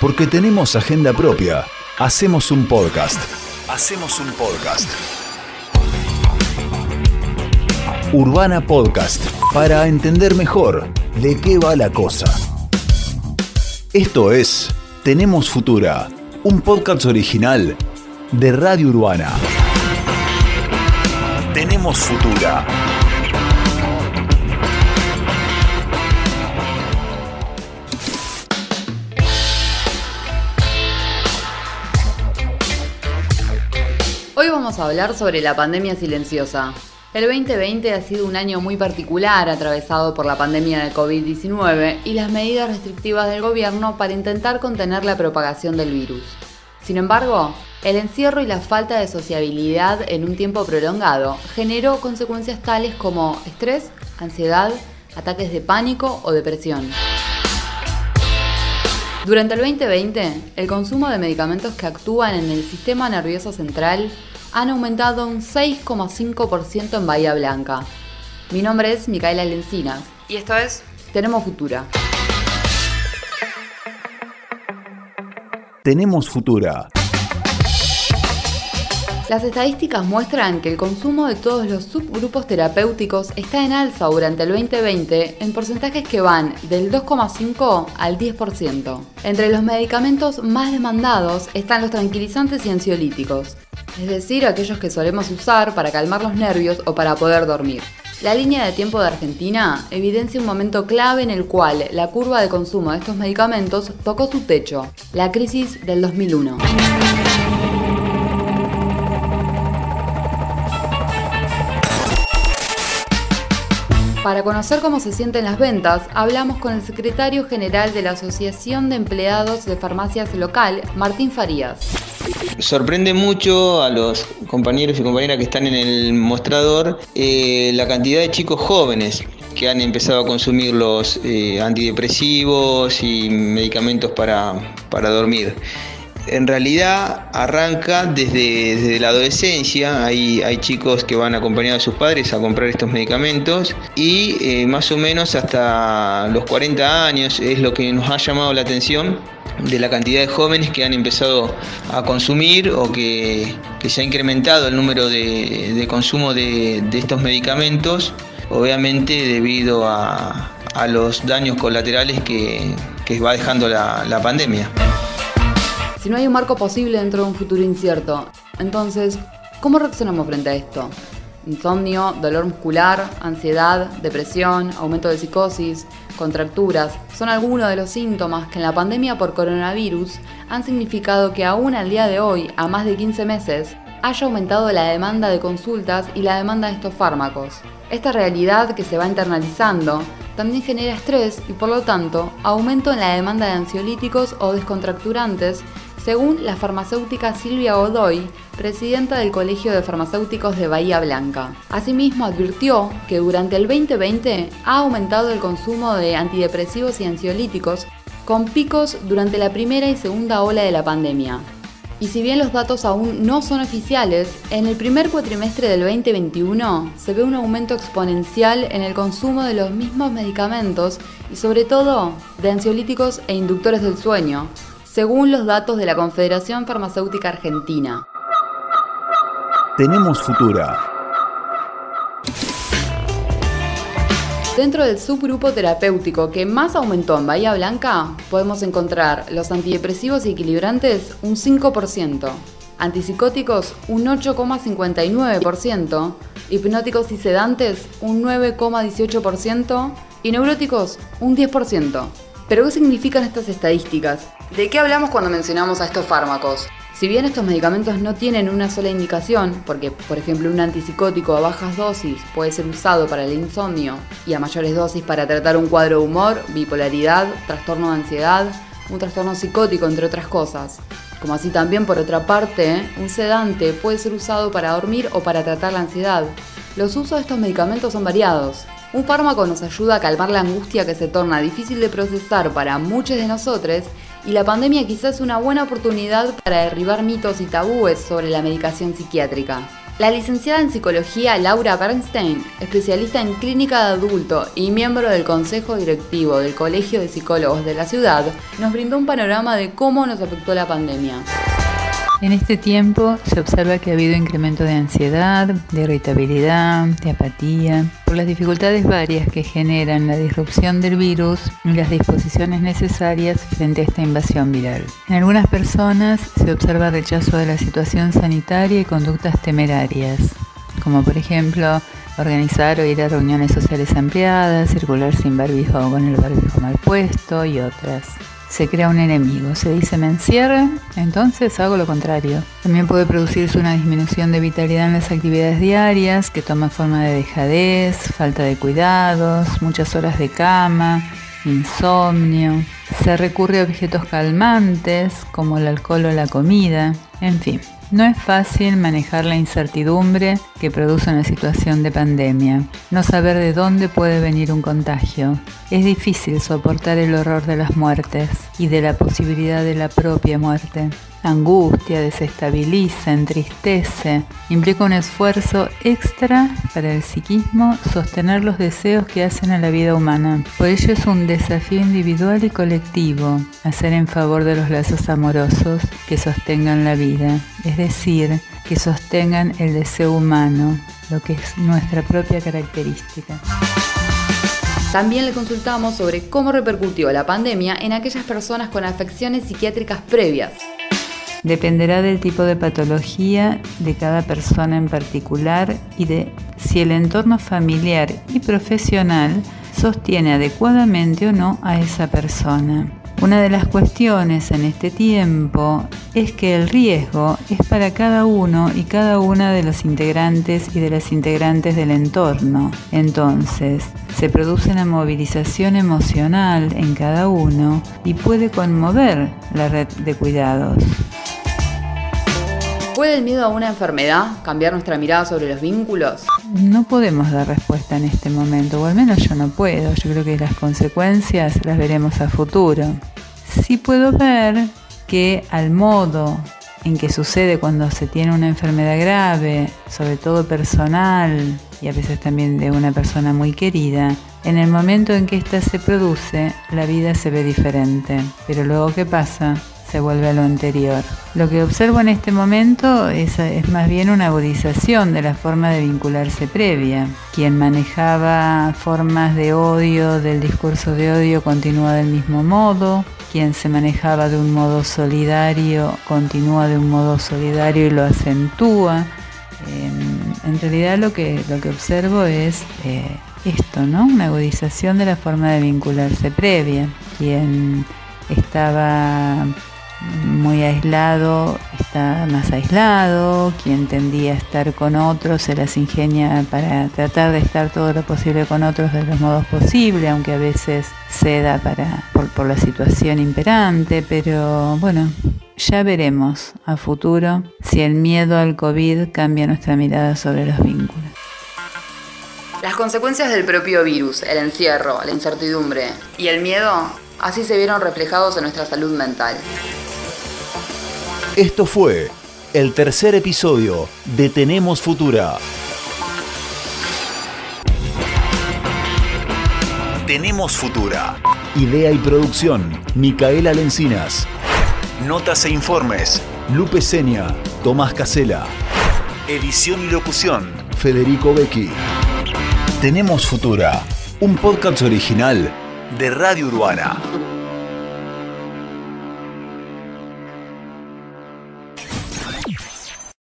Porque tenemos agenda propia. Hacemos un podcast. Hacemos un podcast. Urbana Podcast. Para entender mejor de qué va la cosa. Esto es Tenemos Futura. Un podcast original de Radio Urbana. Tenemos Futura. Vamos a hablar sobre la pandemia silenciosa. El 2020 ha sido un año muy particular atravesado por la pandemia de COVID-19 y las medidas restrictivas del gobierno para intentar contener la propagación del virus. Sin embargo, el encierro y la falta de sociabilidad en un tiempo prolongado generó consecuencias tales como estrés, ansiedad, ataques de pánico o depresión. Durante el 2020, el consumo de medicamentos que actúan en el sistema nervioso central han aumentado un 6,5% en Bahía Blanca. Mi nombre es Micaela Lencinas y esto es Tenemos Futura. Tenemos Futura. Las estadísticas muestran que el consumo de todos los subgrupos terapéuticos está en alza durante el 2020 en porcentajes que van del 2,5 al 10%. Entre los medicamentos más demandados están los tranquilizantes y ansiolíticos, es decir, aquellos que solemos usar para calmar los nervios o para poder dormir. La línea de tiempo de Argentina evidencia un momento clave en el cual la curva de consumo de estos medicamentos tocó su techo, la crisis del 2001. Para conocer cómo se sienten las ventas, hablamos con el secretario general de la Asociación de Empleados de Farmacias Local, Martín Farías. Sorprende mucho a los compañeros y compañeras que están en el mostrador eh, la cantidad de chicos jóvenes que han empezado a consumir los eh, antidepresivos y medicamentos para, para dormir en realidad arranca desde, la adolescencia. Hay, hay, chicos que van acompañados de sus padres a comprar estos medicamentos y eh, más o menos hasta los 40 años es lo que nos ha llamado la atención de la cantidad de jóvenes que han empezado a consumir o que, se ha incrementado el número de, consumo de, estos medicamentos, obviamente debido a, los daños colaterales que, va dejando la pandemia si no hay un marco posible dentro de un futuro incierto. Entonces, ¿cómo reaccionamos frente a esto? Insomnio, dolor muscular, ansiedad, depresión, aumento de psicosis, contracturas, son algunos de los síntomas que en la pandemia por coronavirus han significado que aún al día de hoy, a más de 15 meses, haya aumentado la demanda de consultas y la demanda de estos fármacos. Esta realidad que se va internalizando también genera estrés y por lo tanto aumento en la demanda de ansiolíticos o descontracturantes según la farmacéutica Silvia Godoy, presidenta del Colegio de Farmacéuticos de Bahía Blanca. Asimismo, advirtió que durante el 2020 ha aumentado el consumo de antidepresivos y ansiolíticos, con picos durante la primera y segunda ola de la pandemia. Y si bien los datos aún no son oficiales, en el primer cuatrimestre del 2021 se ve un aumento exponencial en el consumo de los mismos medicamentos y sobre todo de ansiolíticos e inductores del sueño, según los datos de la Confederación Farmacéutica Argentina. Tenemos Futura. Dentro del subgrupo terapéutico que más aumentó en Bahía Blanca, podemos encontrar los antidepresivos y equilibrantes un 5%, antipsicóticos un 8,59%, hipnóticos y sedantes un 9,18% y neuróticos un 10%. ¿Pero qué significan estas estadísticas? ¿De qué hablamos cuando mencionamos a estos fármacos? Si bien estos medicamentos no tienen una sola indicación, porque por ejemplo un antipsicótico a bajas dosis puede ser usado para el insomnio y a mayores dosis para tratar un cuadro de humor, bipolaridad, trastorno de ansiedad, un trastorno psicótico, entre otras cosas. Como así también por otra parte, un sedante puede ser usado para dormir o para tratar la ansiedad. Los usos de estos medicamentos son variados. Un fármaco nos ayuda a calmar la angustia que se torna difícil de procesar para muchos de nosotros y la pandemia quizás es una buena oportunidad para derribar mitos y tabúes sobre la medicación psiquiátrica. La licenciada en psicología Laura Bernstein, especialista en clínica de adulto y miembro del consejo directivo del Colegio de Psicólogos de la ciudad, nos brindó un panorama de cómo nos afectó la pandemia. En este tiempo se observa que ha habido incremento de ansiedad, de irritabilidad, de apatía, por las dificultades varias que generan la disrupción del virus y las disposiciones necesarias frente a esta invasión viral. En algunas personas se observa rechazo de la situación sanitaria y conductas temerarias, como por ejemplo organizar o ir a reuniones sociales ampliadas, circular sin barbijo o con el barbijo mal puesto y otras se crea un enemigo. Se dice me encierran, entonces hago lo contrario. También puede producirse una disminución de vitalidad en las actividades diarias que toma forma de dejadez, falta de cuidados, muchas horas de cama, insomnio. Se recurre a objetos calmantes como el alcohol o la comida, en fin. No es fácil manejar la incertidumbre que produce una situación de pandemia, no saber de dónde puede venir un contagio. Es difícil soportar el horror de las muertes y de la posibilidad de la propia muerte angustia, desestabiliza, entristece, implica un esfuerzo extra para el psiquismo sostener los deseos que hacen a la vida humana. Por ello es un desafío individual y colectivo hacer en favor de los lazos amorosos que sostengan la vida, es decir, que sostengan el deseo humano, lo que es nuestra propia característica. También le consultamos sobre cómo repercutió la pandemia en aquellas personas con afecciones psiquiátricas previas. Dependerá del tipo de patología de cada persona en particular y de si el entorno familiar y profesional sostiene adecuadamente o no a esa persona. Una de las cuestiones en este tiempo es que el riesgo es para cada uno y cada una de los integrantes y de las integrantes del entorno. Entonces, se produce una movilización emocional en cada uno y puede conmover la red de cuidados. ¿Puede el miedo a una enfermedad cambiar nuestra mirada sobre los vínculos? No podemos dar respuesta en este momento, o al menos yo no puedo. Yo creo que las consecuencias las veremos a futuro. Sí puedo ver que al modo en que sucede cuando se tiene una enfermedad grave, sobre todo personal y a veces también de una persona muy querida, en el momento en que ésta se produce, la vida se ve diferente. Pero luego, ¿qué pasa? Se vuelve a lo anterior. Lo que observo en este momento es, más bien una agudización de la forma de vincularse previa. Quien manejaba formas de odio, del discurso de odio, continúa del mismo modo. Quien se manejaba de un modo solidario, continúa de un modo solidario y lo acentúa. Em, en realidad lo que, lo que observo es eh, esto, ¿no? Una agudización de la forma de vincularse previa. Quien estaba muy aislado está más aislado, quien tendía a estar con otros se las ingenia para tratar de estar todo lo posible con otros de los modos posibles, aunque a veces ceda para, por, por la situación imperante, pero bueno, ya veremos a futuro si el miedo al COVID cambia nuestra mirada sobre los vínculos. Las consecuencias del propio virus, el encierro, la incertidumbre y el miedo, así se vieron reflejados en nuestra salud mental. Esto fue el tercer episodio de Tenemos Futura. Tenemos Futura. Idea y producción, Micaela Lencinas. Notas e informes, Lupe Seña, Tomás Casela. Edición y locución, Federico Becchi. Tenemos Futura, un podcast original de Radio Urbana.